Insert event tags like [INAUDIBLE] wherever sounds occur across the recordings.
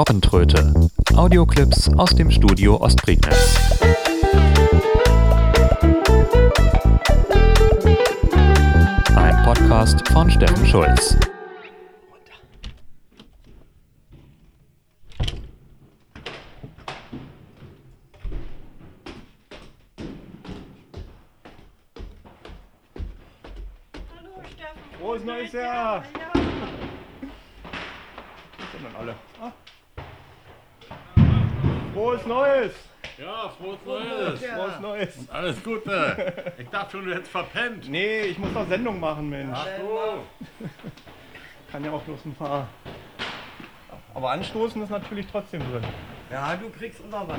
Robbentröte. Audioclips aus dem Studio Ostprignitz. Ein Podcast von Steffen Schulz. Hallo Steffen. Frohes neues Jahr. Ja. Was sind denn alle? Ah. Frohes Neues! Ja, frohes Neues. Frohes Neues! Alles Gute. Ich dachte schon, du hättest verpennt. Nee, ich muss noch Sendung machen, Mensch. Ach so. [LAUGHS] Kann ja auch bloß ein paar. Aber anstoßen ist natürlich trotzdem drin. Ja, du kriegst immer was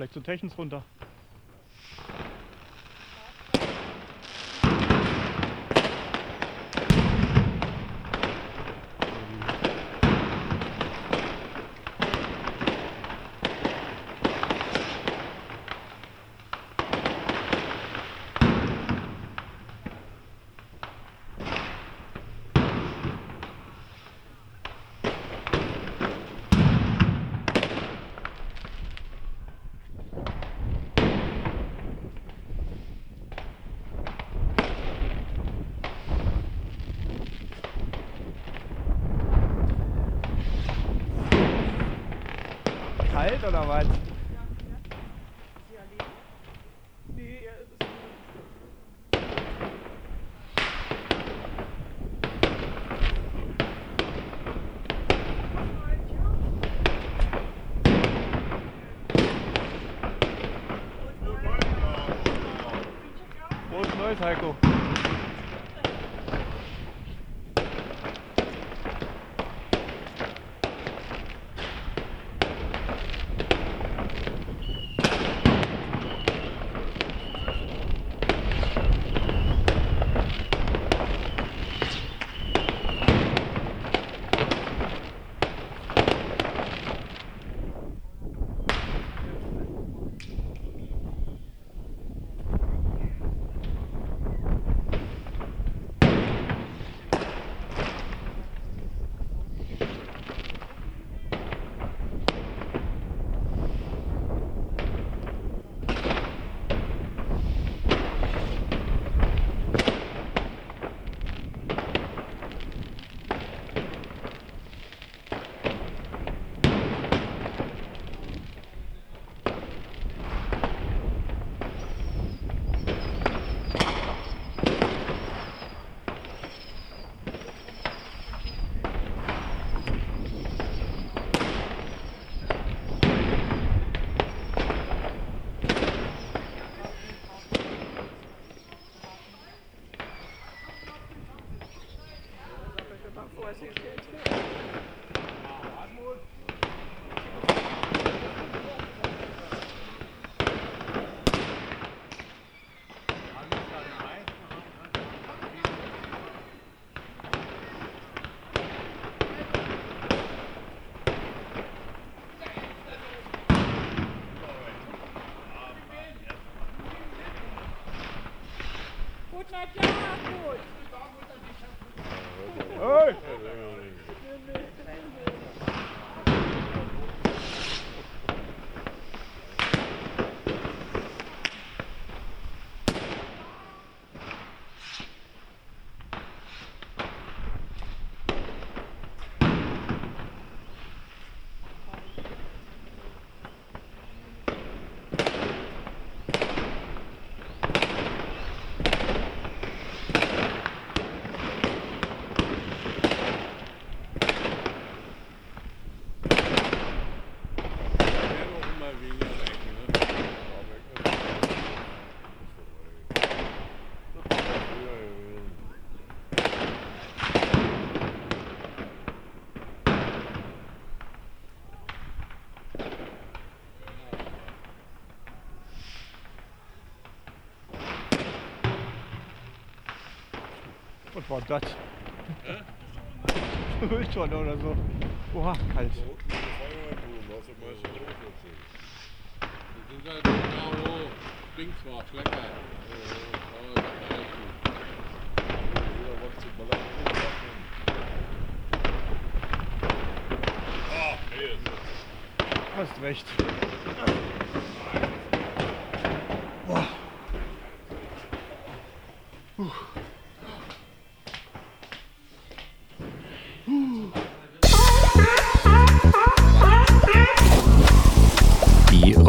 Vielleicht so Techens runter. Kalt oder was? Nee, er ist Frohes Neues, Heiko. Hey! War das? [LAUGHS] Mülltonne oder so. Boah, kalt. Sind halt genau Dings war. Oh, Hast recht. Die